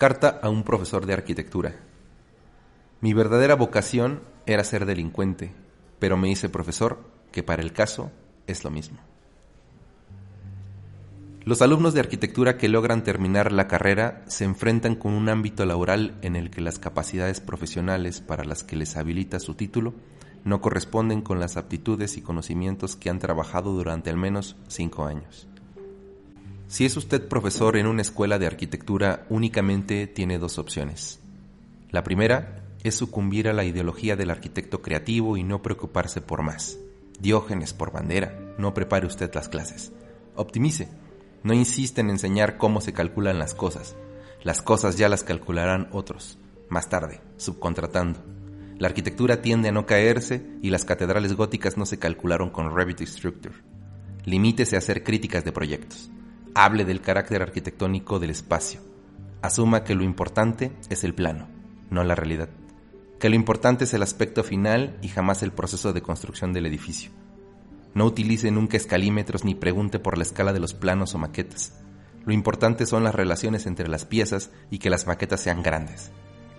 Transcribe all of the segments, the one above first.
Carta a un profesor de arquitectura. Mi verdadera vocación era ser delincuente, pero me hice profesor, que para el caso es lo mismo. Los alumnos de arquitectura que logran terminar la carrera se enfrentan con un ámbito laboral en el que las capacidades profesionales para las que les habilita su título no corresponden con las aptitudes y conocimientos que han trabajado durante al menos cinco años. Si es usted profesor en una escuela de arquitectura, únicamente tiene dos opciones. La primera es sucumbir a la ideología del arquitecto creativo y no preocuparse por más. Diógenes por bandera, no prepare usted las clases. Optimice, no insiste en enseñar cómo se calculan las cosas. Las cosas ya las calcularán otros, más tarde, subcontratando. La arquitectura tiende a no caerse y las catedrales góticas no se calcularon con Revit Structure. Limítese a hacer críticas de proyectos. Hable del carácter arquitectónico del espacio. Asuma que lo importante es el plano, no la realidad. Que lo importante es el aspecto final y jamás el proceso de construcción del edificio. No utilice nunca escalímetros ni pregunte por la escala de los planos o maquetas. Lo importante son las relaciones entre las piezas y que las maquetas sean grandes.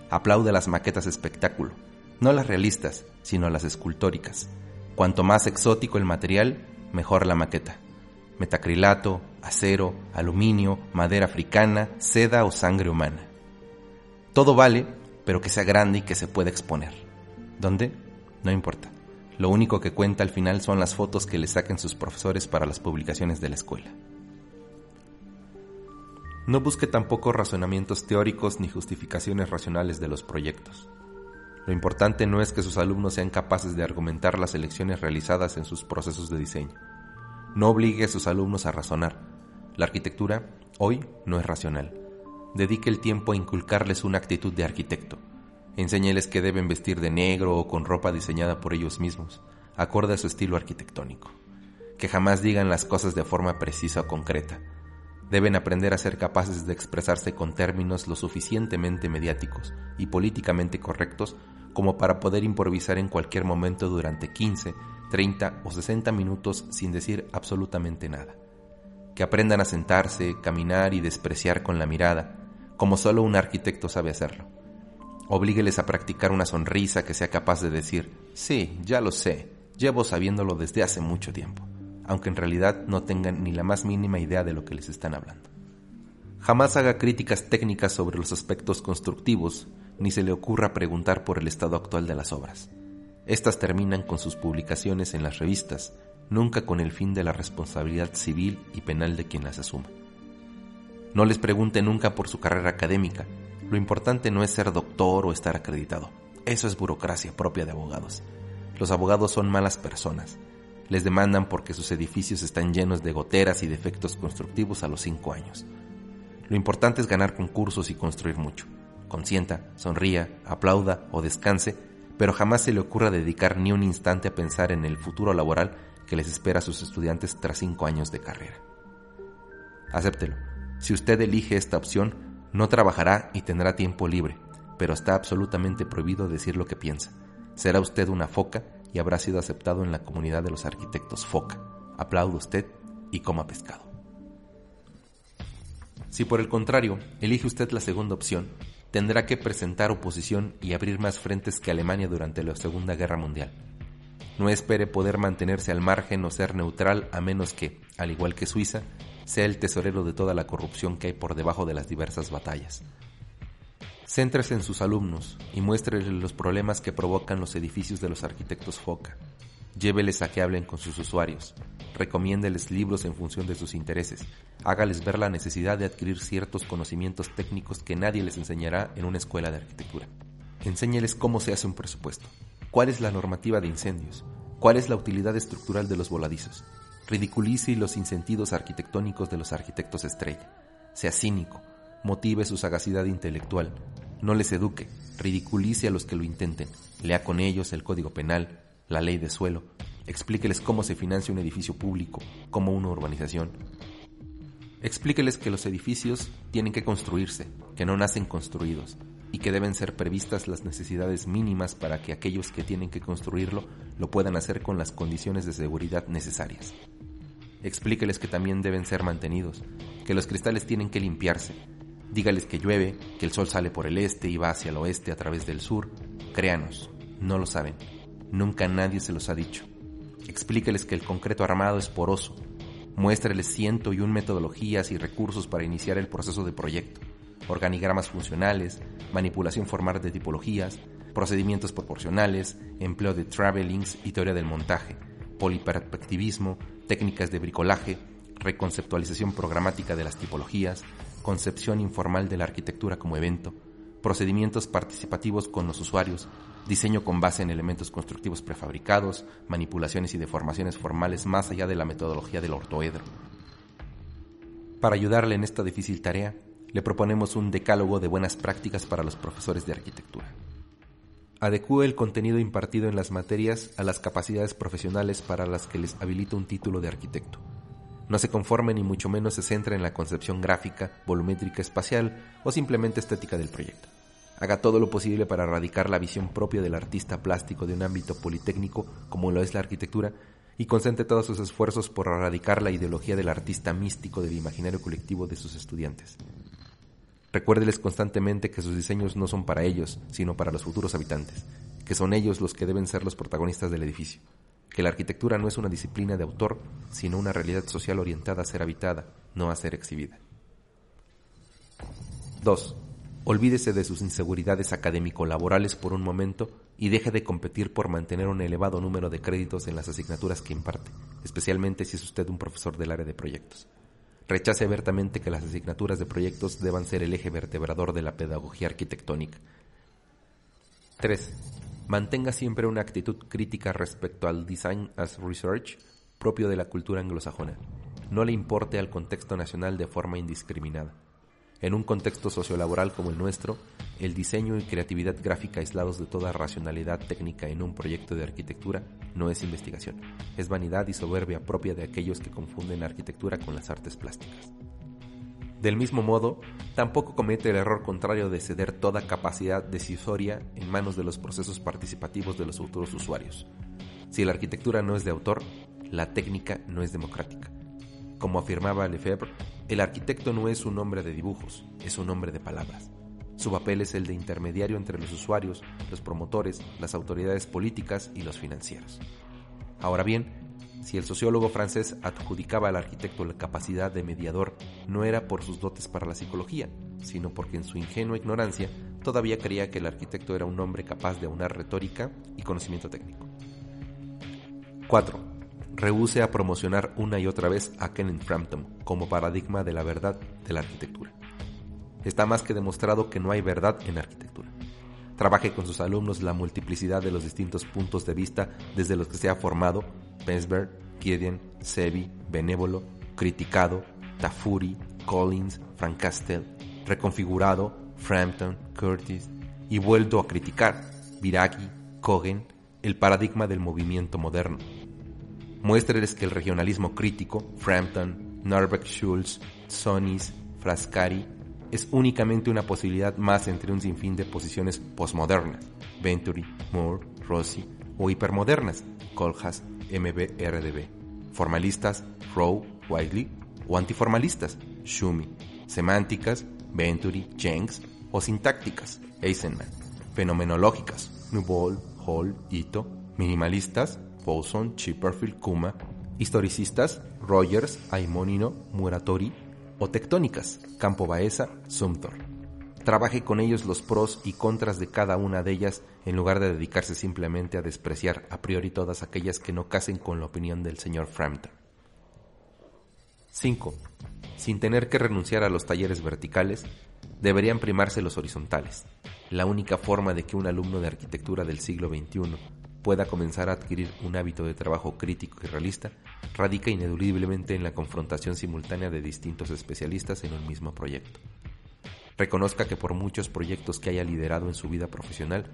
Aplaude las maquetas espectáculo, no las realistas, sino las escultóricas. Cuanto más exótico el material, mejor la maqueta. Metacrilato, acero, aluminio, madera africana, seda o sangre humana. Todo vale, pero que sea grande y que se pueda exponer. ¿Dónde? No importa. Lo único que cuenta al final son las fotos que le saquen sus profesores para las publicaciones de la escuela. No busque tampoco razonamientos teóricos ni justificaciones racionales de los proyectos. Lo importante no es que sus alumnos sean capaces de argumentar las elecciones realizadas en sus procesos de diseño. No obligue a sus alumnos a razonar. La arquitectura hoy no es racional. Dedique el tiempo a inculcarles una actitud de arquitecto Enséñeles que deben vestir de negro o con ropa diseñada por ellos mismos, acorde a su estilo arquitectónico. Que jamás digan las cosas de forma precisa o concreta. Deben aprender a ser capaces de expresarse con términos lo suficientemente mediáticos y políticamente correctos como para poder improvisar en cualquier momento durante 15, 30 o 60 minutos sin decir absolutamente nada. Que aprendan a sentarse, caminar y despreciar con la mirada, como solo un arquitecto sabe hacerlo Oblígueles a practicar una sonrisa que sea capaz de decir, sí, ya lo sé, llevo sabiéndolo desde hace mucho tiempo, aunque en realidad no tengan ni la más mínima idea de lo que les están hablando. Jamás haga críticas técnicas sobre los aspectos constructivos, ni se le ocurra preguntar por el estado actual de las obras. Estas terminan con sus publicaciones en las revistas, nunca con el fin de la responsabilidad civil y penal de quien las asuma. No les pregunte nunca por su carrera académica, lo importante no es ser doctor o estar acreditado. Eso es burocracia propia de abogados. Los abogados son malas personas. Les demandan porque sus edificios están llenos de goteras y defectos constructivos a los cinco años. Lo importante es ganar concursos y construir mucho. Consienta, sonría, aplauda o descanse, pero jamás se le ocurra dedicar ni un instante a pensar en el futuro laboral que les espera a sus estudiantes tras cinco años de carrera. Acéptelo. Si usted elige esta opción, no trabajará y tendrá tiempo libre, pero está absolutamente prohibido decir lo que piensa. Será usted una foca y habrá sido aceptado en la comunidad de los arquitectos foca. Aplaude usted y coma pescado. Si por el contrario elige usted la segunda opción, tendrá que presentar oposición y abrir más frentes que Alemania durante la Segunda Guerra Mundial. No espere poder mantenerse al margen o ser neutral a menos que, al igual que Suiza, sea el tesorero de toda la corrupción que hay por debajo de las diversas batallas. Céntrese en sus alumnos y muéstreles los problemas que provocan los edificios de los arquitectos FOCA. Lléveles a que hablen con sus usuarios. Recomiéndeles libros en función de sus intereses. Hágales ver la necesidad de adquirir ciertos conocimientos técnicos que nadie les enseñará en una escuela de arquitectura. Enséñeles cómo se hace un presupuesto, cuál es la normativa de incendios, cuál es la utilidad estructural de los voladizos, ridiculice los insentidos arquitectónicos de los arquitectos estrella. Sea cínico. motive su sagacidad intelectual, no les eduque, ridiculice a los que lo intenten, lea con ellos el Código Penal, la ley de suelo, explíqueles cómo se financia un edificio público, como una urbanización. Explíqueles que los edificios tienen que construirse, que no nacen construidos, y que deben ser previstas las necesidades mínimas para que aquellos que tienen que construirlo lo puedan hacer con las condiciones de seguridad necesarias. Explíqueles que también deben ser mantenidos, que los cristales tienen que limpiarse. Dígales que llueve, que el sol sale por el este y va hacia el oeste a través del sur. Créanos, no lo saben. Nunca nadie se los ha dicho. Explíqueles que el concreto armado es poroso. Muéstreles ciento y un metodologías y recursos para iniciar el proceso de proyecto organigramas funcionales, manipulación formal de tipologías, procedimientos proporcionales, empleo de travelings y teoría del montaje, poliperspectivismo, técnicas de bricolaje, reconceptualización programática de las tipologías, concepción informal de la arquitectura como evento, procedimientos participativos con los usuarios, diseño con base en elementos constructivos prefabricados, manipulaciones y deformaciones formales más allá de la metodología del ortoedro. Para ayudarle en esta difícil tarea, le proponemos un decálogo de buenas prácticas para los profesores de arquitectura. Adecúe el contenido impartido en las materias a las capacidades profesionales para las que les habilita un título de arquitecto. No se conforme ni mucho menos se centra en la concepción gráfica, volumétrica espacial o simplemente estética del proyecto. Haga todo lo posible para erradicar la visión propia del artista plástico de un ámbito politécnico como lo es la arquitectura y concentre todos sus esfuerzos por erradicar la ideología del artista místico del imaginario colectivo de sus estudiantes. Recuérdeles constantemente que sus diseños no son para ellos, sino para los futuros habitantes, que son ellos los que deben ser los protagonistas del edificio, que la arquitectura no es una disciplina de autor, sino una realidad social orientada a ser habitada, no a ser exhibida. 2. Olvídese de sus inseguridades académico-laborales por un momento y deje de competir por mantener un elevado número de créditos en las asignaturas que imparte, especialmente si es usted un profesor del área de proyectos. Rechace abiertamente que las asignaturas de proyectos deban ser el eje vertebrador de la pedagogía arquitectónica. 3. Mantenga siempre una actitud crítica respecto al design as research propio de la cultura anglosajona. No le importe al contexto nacional de forma indiscriminada. En un contexto sociolaboral como el nuestro, el diseño y creatividad gráfica aislados de toda racionalidad técnica en un proyecto de arquitectura no es investigación, es vanidad y soberbia propia de aquellos que confunden arquitectura con las artes plásticas. Del mismo modo, tampoco comete el error contrario de ceder toda capacidad decisoria en manos de los procesos participativos de los futuros usuarios. Si la arquitectura no es de autor, la técnica no es democrática. Como afirmaba Lefebvre, el arquitecto no es un hombre de dibujos, es un hombre de palabras. Su papel es el de intermediario entre los usuarios, los promotores, las autoridades políticas y los financieros. Ahora bien, si el sociólogo francés adjudicaba al arquitecto la capacidad de mediador, no era por sus dotes para la psicología, sino porque en su ingenua ignorancia todavía creía que el arquitecto era un hombre capaz de aunar retórica y conocimiento técnico. 4. Rehúse a promocionar una y otra vez a Kenneth Frampton como paradigma de la verdad de la arquitectura. Está más que demostrado que no hay verdad en arquitectura. Trabaje con sus alumnos la multiplicidad de los distintos puntos de vista desde los que se ha formado Penzberg, Gideon, Sebi, Benévolo, Criticado, Tafuri, Collins, Frank Castell, reconfigurado, Frampton, Curtis, y vuelto a criticar, Viragi, Cogen, el paradigma del movimiento moderno. Muéstreles que el regionalismo crítico, Frampton, Norbeck Schulz, Sonis, Frascari, es únicamente una posibilidad más entre un sinfín de posiciones postmodernas, Venturi, Moore, Rossi, o hipermodernas, Colhas, MBRDB, formalistas, Rowe, Wiley, o antiformalistas, Schumi, semánticas, Venturi, Jenks, o sintácticas, Eisenman, fenomenológicas, Nubol, Hall, Ito, minimalistas, Chipperfield, Kuma, historicistas, Rogers, Aimonino, Muratori, o tectónicas, Campo Baeza, Sumter. Trabaje con ellos los pros y contras de cada una de ellas en lugar de dedicarse simplemente a despreciar a priori todas aquellas que no casen con la opinión del señor Frampton. 5. Sin tener que renunciar a los talleres verticales, deberían primarse los horizontales, la única forma de que un alumno de arquitectura del siglo XXI pueda comenzar a adquirir un hábito de trabajo crítico y realista radica ineludiblemente en la confrontación simultánea de distintos especialistas en un mismo proyecto. Reconozca que por muchos proyectos que haya liderado en su vida profesional,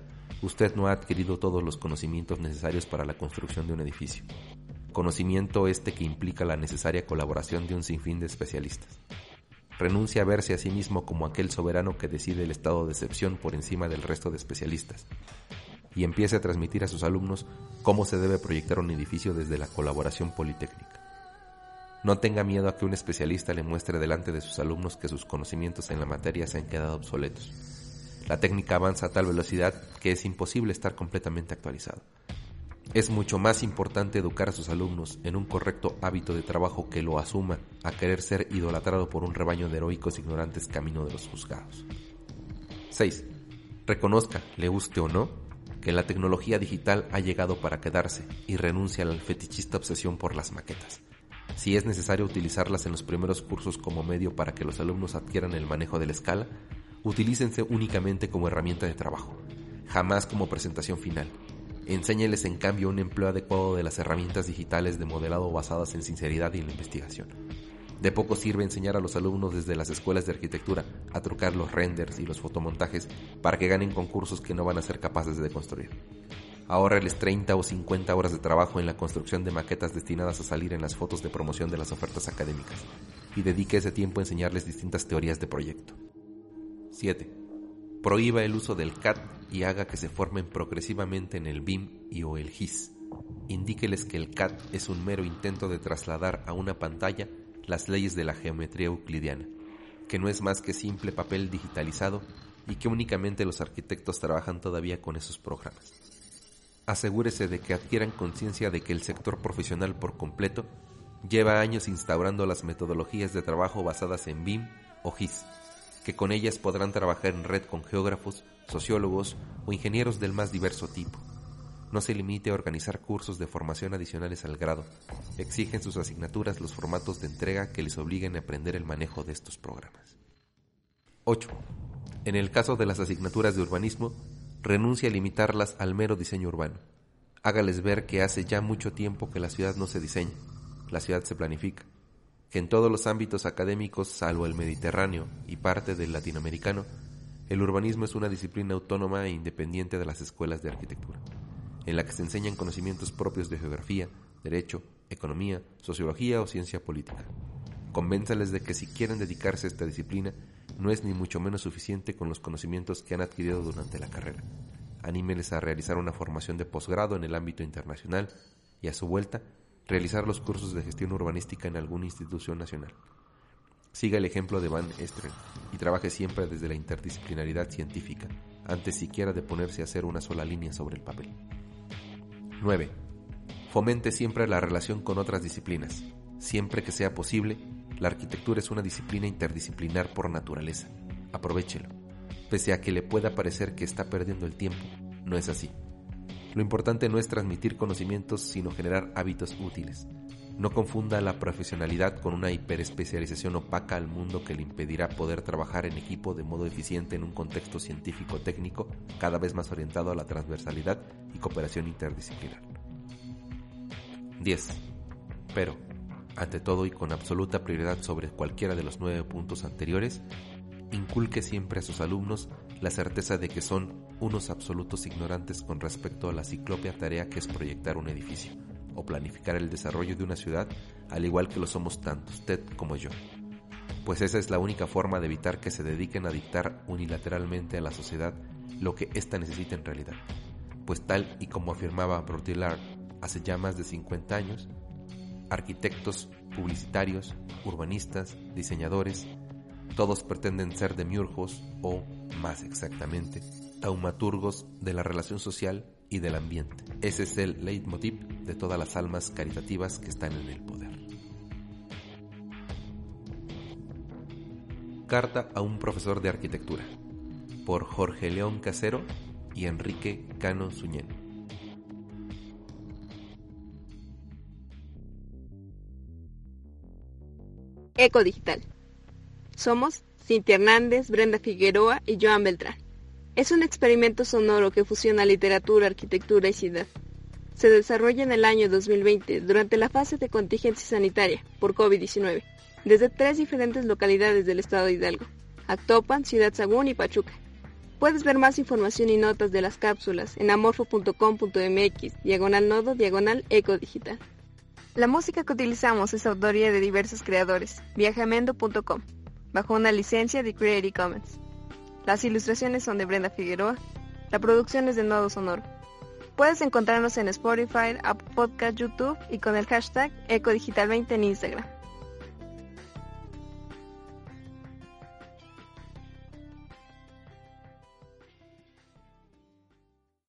usted no ha adquirido todos los conocimientos necesarios para la construcción de un edificio. Conocimiento este que implica la necesaria colaboración de un sinfín de especialistas. Renuncia a verse a sí mismo como aquel soberano que decide el estado de excepción por encima del resto de especialistas y empiece a transmitir a sus alumnos cómo se debe proyectar un edificio desde la colaboración politécnica. No tenga miedo a que un especialista le muestre delante de sus alumnos que sus conocimientos en la materia se han quedado obsoletos. La técnica avanza a tal velocidad que es imposible estar completamente actualizado. Es mucho más importante educar a sus alumnos en un correcto hábito de trabajo que lo asuma a querer ser idolatrado por un rebaño de heroicos ignorantes camino de los juzgados. 6. Reconozca, le guste o no, que la tecnología digital ha llegado para quedarse y renuncia a la fetichista obsesión por las maquetas. Si es necesario utilizarlas en los primeros cursos como medio para que los alumnos adquieran el manejo de la escala, utilícense únicamente como herramienta de trabajo, jamás como presentación final. Enséñeles en cambio un empleo adecuado de las herramientas digitales de modelado basadas en sinceridad y en la investigación. De poco sirve enseñar a los alumnos desde las escuelas de arquitectura a trucar los renders y los fotomontajes para que ganen concursos que no van a ser capaces de construir. Ahorrarles 30 o 50 horas de trabajo en la construcción de maquetas destinadas a salir en las fotos de promoción de las ofertas académicas y dedique ese tiempo a enseñarles distintas teorías de proyecto. 7. Prohíba el uso del CAD y haga que se formen progresivamente en el BIM y o el GIS. Indíqueles que el CAD es un mero intento de trasladar a una pantalla las leyes de la geometría euclidiana, que no es más que simple papel digitalizado y que únicamente los arquitectos trabajan todavía con esos programas. Asegúrese de que adquieran conciencia de que el sector profesional por completo lleva años instaurando las metodologías de trabajo basadas en BIM o GIS, que con ellas podrán trabajar en red con geógrafos, sociólogos o ingenieros del más diverso tipo no se limite a organizar cursos de formación adicionales al grado. Exigen sus asignaturas los formatos de entrega que les obliguen a aprender el manejo de estos programas. 8. En el caso de las asignaturas de urbanismo, renuncia a limitarlas al mero diseño urbano. Hágales ver que hace ya mucho tiempo que la ciudad no se diseña, la ciudad se planifica, que en todos los ámbitos académicos, salvo el mediterráneo y parte del latinoamericano, el urbanismo es una disciplina autónoma e independiente de las escuelas de arquitectura en la que se enseñan conocimientos propios de geografía, derecho, economía, sociología o ciencia política. Convénzales de que si quieren dedicarse a esta disciplina, no es ni mucho menos suficiente con los conocimientos que han adquirido durante la carrera. Anímeles a realizar una formación de posgrado en el ámbito internacional y a su vuelta realizar los cursos de gestión urbanística en alguna institución nacional. Siga el ejemplo de Van Estren y trabaje siempre desde la interdisciplinaridad científica, antes siquiera de ponerse a hacer una sola línea sobre el papel. 9. Fomente siempre la relación con otras disciplinas. Siempre que sea posible, la arquitectura es una disciplina interdisciplinar por naturaleza. Aprovechelo. Pese a que le pueda parecer que está perdiendo el tiempo, no es así. Lo importante no es transmitir conocimientos, sino generar hábitos útiles. No confunda la profesionalidad con una hiperespecialización opaca al mundo que le impedirá poder trabajar en equipo de modo eficiente en un contexto científico-técnico cada vez más orientado a la transversalidad y cooperación interdisciplinar. 10. Pero, ante todo y con absoluta prioridad sobre cualquiera de los nueve puntos anteriores, inculque siempre a sus alumnos la certeza de que son unos absolutos ignorantes con respecto a la ciclopia tarea que es proyectar un edificio o planificar el desarrollo de una ciudad, al igual que lo somos tanto usted como yo. Pues esa es la única forma de evitar que se dediquen a dictar unilateralmente a la sociedad lo que ésta necesita en realidad. Pues tal y como afirmaba Brodillard hace ya más de 50 años, arquitectos, publicitarios, urbanistas, diseñadores, todos pretenden ser demiurgos o, más exactamente, taumaturgos de la relación social y del ambiente. Ese es el leitmotiv de todas las almas caritativas que están en el poder. Carta a un profesor de arquitectura por Jorge León Casero y Enrique Cano Suñén. Eco Digital. Somos Cintia Hernández, Brenda Figueroa y Joan Beltrán. Es un experimento sonoro que fusiona literatura, arquitectura y ciudad. Se desarrolla en el año 2020 durante la fase de contingencia sanitaria por COVID-19 desde tres diferentes localidades del estado de Hidalgo. Actopan, Ciudad Sagún y Pachuca. Puedes ver más información y notas de las cápsulas en amorfo.com.mx, diagonal nodo, diagonal eco digital. La música que utilizamos es autoría de diversos creadores, viajamendo.com, bajo una licencia de Creative Commons. Las ilustraciones son de Brenda Figueroa, la producción es de Nodo Sonoro. Puedes encontrarnos en Spotify, Apple Podcast, YouTube y con el hashtag EcoDigital20 en Instagram.